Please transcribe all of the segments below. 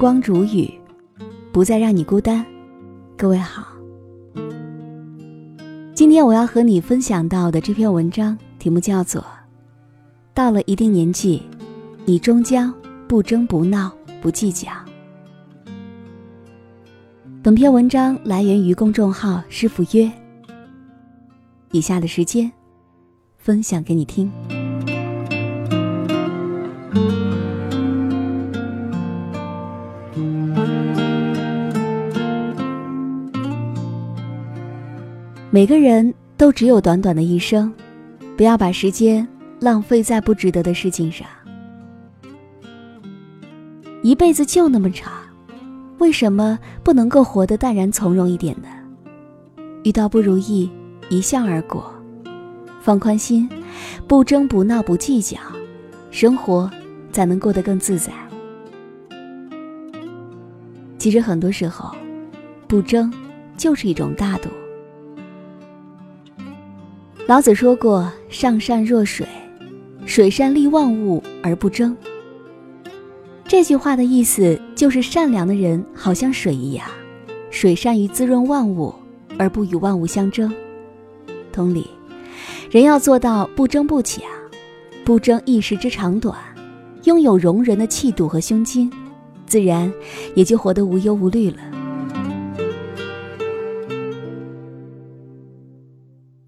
光煮雨，不再让你孤单。各位好，今天我要和你分享到的这篇文章题目叫做《到了一定年纪，你终将不争不闹不计较》。本篇文章来源于公众号“师傅约”。以下的时间，分享给你听。每个人都只有短短的一生，不要把时间浪费在不值得的事情上。一辈子就那么长，为什么不能够活得淡然从容一点呢？遇到不如意，一笑而过，放宽心，不争不闹不计较，生活才能过得更自在。其实很多时候，不争就是一种大度。老子说过：“上善若水，水善利万物而不争。”这句话的意思就是，善良的人好像水一样，水善于滋润万物，而不与万物相争。同理，人要做到不争不抢，不争一时之长短，拥有容人的气度和胸襟，自然也就活得无忧无虑了。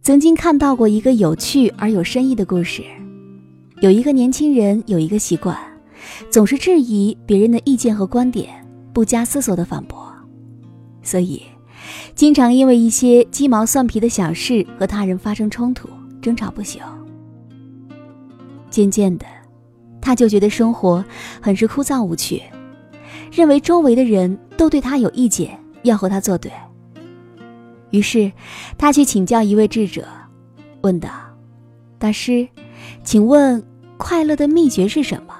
曾经看到过一个有趣而有深意的故事。有一个年轻人有一个习惯，总是质疑别人的意见和观点，不加思索的反驳，所以经常因为一些鸡毛蒜皮的小事和他人发生冲突，争吵不休。渐渐的，他就觉得生活很是枯燥无趣，认为周围的人都对他有意见，要和他作对。于是，他去请教一位智者，问道：“大师，请问快乐的秘诀是什么？”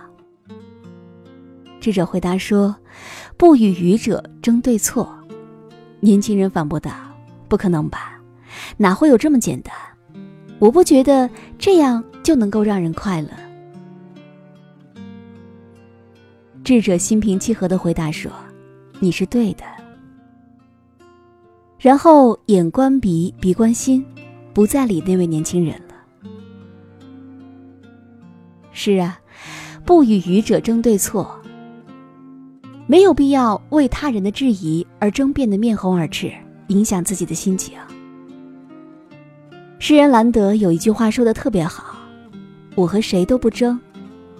智者回答说：“不与愚者争对错。”年轻人反驳道：“不可能吧？哪会有这么简单？我不觉得这样就能够让人快乐。”智者心平气和的回答说：“你是对的。”然后眼观鼻，鼻观心，不再理那位年轻人了。是啊，不与愚者争对错，没有必要为他人的质疑而争辩的面红耳赤，影响自己的心情。诗人兰德有一句话说的特别好：“我和谁都不争，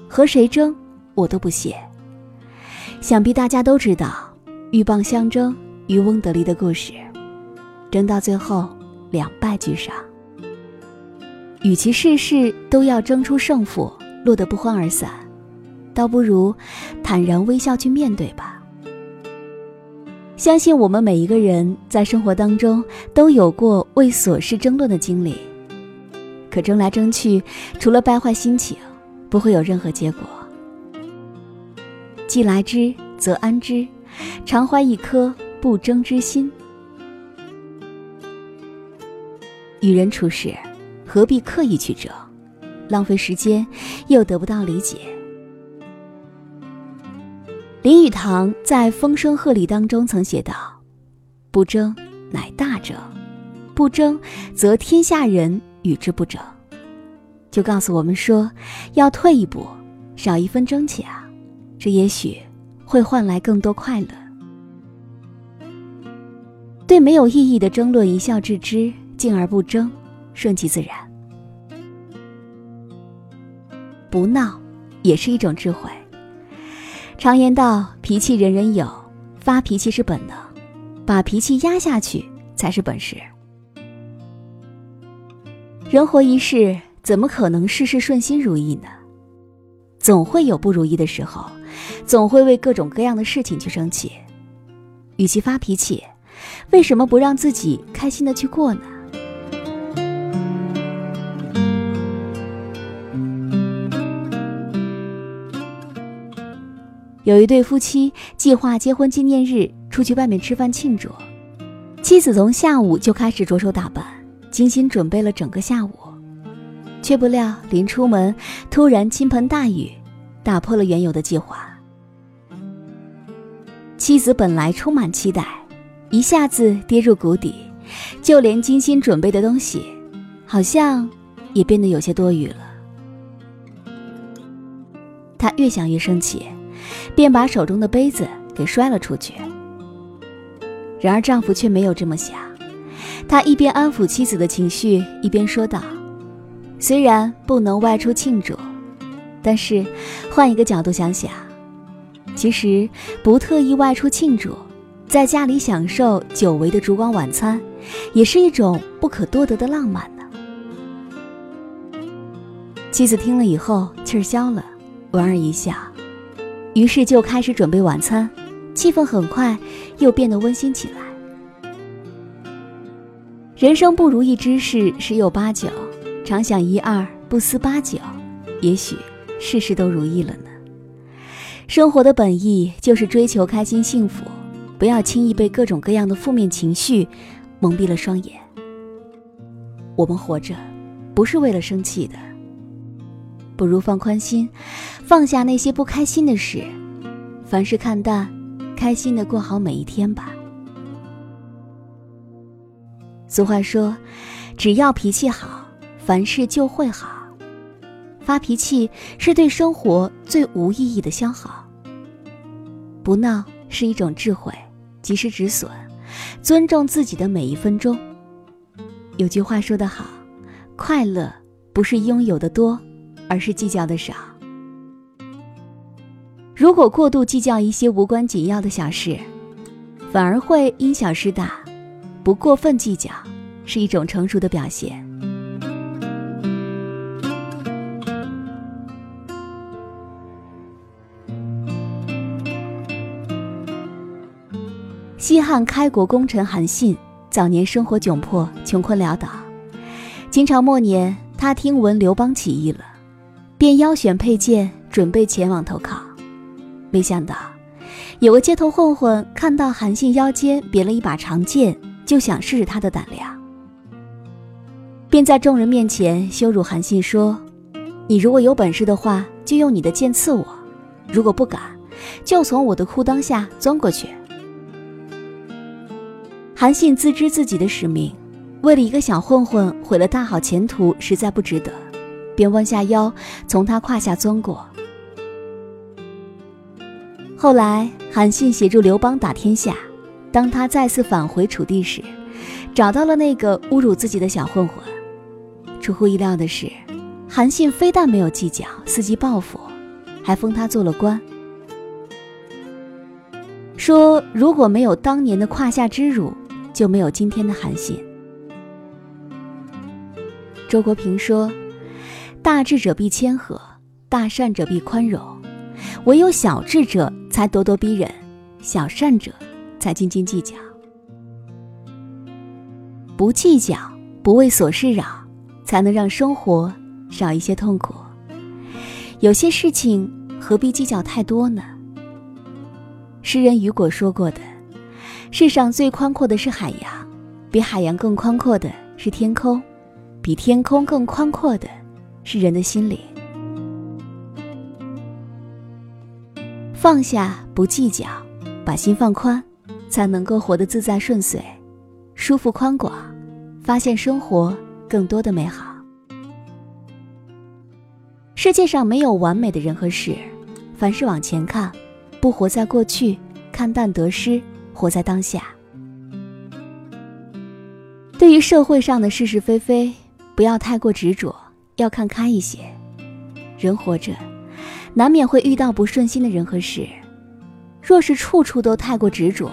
和谁争我都不屑。”想必大家都知道鹬蚌相争，渔翁得利的故事。争到最后，两败俱伤。与其事事都要争出胜负，落得不欢而散，倒不如坦然微笑去面对吧。相信我们每一个人在生活当中都有过为琐事争论的经历，可争来争去，除了败坏心情，不会有任何结果。既来之，则安之，常怀一颗不争之心。与人处事，何必刻意去争，浪费时间又得不到理解。林语堂在《风声鹤唳》当中曾写道：“不争，乃大争；不争，则天下人与之不争。”就告诉我们说，要退一步，少一分争抢，这也许会换来更多快乐。对没有意义的争论一笑置之。静而不争，顺其自然，不闹也是一种智慧。常言道：“脾气人人有，发脾气是本能，把脾气压下去才是本事。”人活一世，怎么可能事事顺心如意呢？总会有不如意的时候，总会为各种各样的事情去生气。与其发脾气，为什么不让自己开心的去过呢？有一对夫妻计划结婚纪念日出去外面吃饭庆祝，妻子从下午就开始着手打扮，精心准备了整个下午，却不料临出门突然倾盆大雨，打破了原有的计划。妻子本来充满期待，一下子跌入谷底，就连精心准备的东西，好像也变得有些多余了。她越想越生气，便把手中的杯子给摔了出去。然而丈夫却没有这么想，他一边安抚妻子的情绪，一边说道：“虽然不能外出庆祝，但是换一个角度想想。”其实不特意外出庆祝，在家里享受久违的烛光晚餐，也是一种不可多得的浪漫呢。妻子听了以后气儿消了，莞尔一笑，于是就开始准备晚餐，气氛很快又变得温馨起来。人生不如意之事十有八九，常想一二，不思八九，也许事事都如意了呢。生活的本意就是追求开心幸福，不要轻易被各种各样的负面情绪蒙蔽了双眼。我们活着，不是为了生气的，不如放宽心，放下那些不开心的事，凡事看淡，开心的过好每一天吧。俗话说，只要脾气好，凡事就会好。发脾气是对生活最无意义的消耗。不闹是一种智慧，及时止损，尊重自己的每一分钟。有句话说得好，快乐不是拥有的多，而是计较的少。如果过度计较一些无关紧要的小事，反而会因小失大。不过分计较，是一种成熟的表现。西汉开国功臣韩信早年生活窘迫，穷困潦倒。秦朝末年，他听闻刘邦起义了，便腰选佩剑，准备前往投靠。没想到，有个街头混混看到韩信腰间别了一把长剑，就想试试他的胆量，便在众人面前羞辱韩信说：“你如果有本事的话，就用你的剑刺我；如果不敢，就从我的裤裆下钻过去。”韩信自知自己的使命，为了一个小混混毁了大好前途，实在不值得，便弯下腰从他胯下钻过。后来，韩信协助刘邦打天下，当他再次返回楚地时，找到了那个侮辱自己的小混混。出乎意料的是，韩信非但没有计较，伺机报复，还封他做了官，说如果没有当年的胯下之辱。就没有今天的韩信。周国平说：“大智者必谦和，大善者必宽容，唯有小智者才咄咄逼人，小善者才斤斤计较。不计较，不为琐事扰，才能让生活少一些痛苦。有些事情何必计较太多呢？”诗人雨果说过的。世上最宽阔的是海洋，比海洋更宽阔的是天空，比天空更宽阔的是人的心灵。放下，不计较，把心放宽，才能够活得自在顺遂、舒服宽广，发现生活更多的美好。世界上没有完美的人和事，凡事往前看，不活在过去，看淡得失。活在当下。对于社会上的是是非非，不要太过执着，要看开一些。人活着，难免会遇到不顺心的人和事。若是处处都太过执着，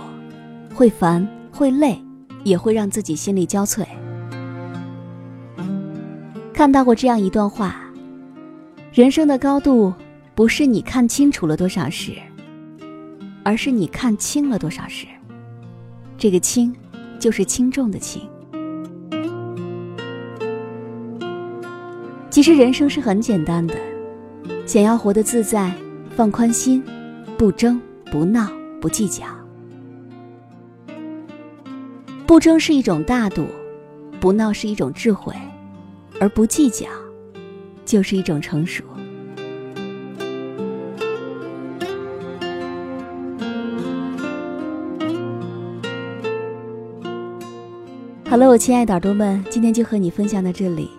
会烦，会累，也会让自己心力交瘁。看到过这样一段话：人生的高度，不是你看清楚了多少事。而是你看清了多少事，这个轻，就是轻重的轻。其实人生是很简单的想要活得自在放宽心不争不闹不计较。不争是一种大度不闹是一种智慧而不计较就是一种成熟。好了我亲爱的耳朵们今天就和你分享到这里。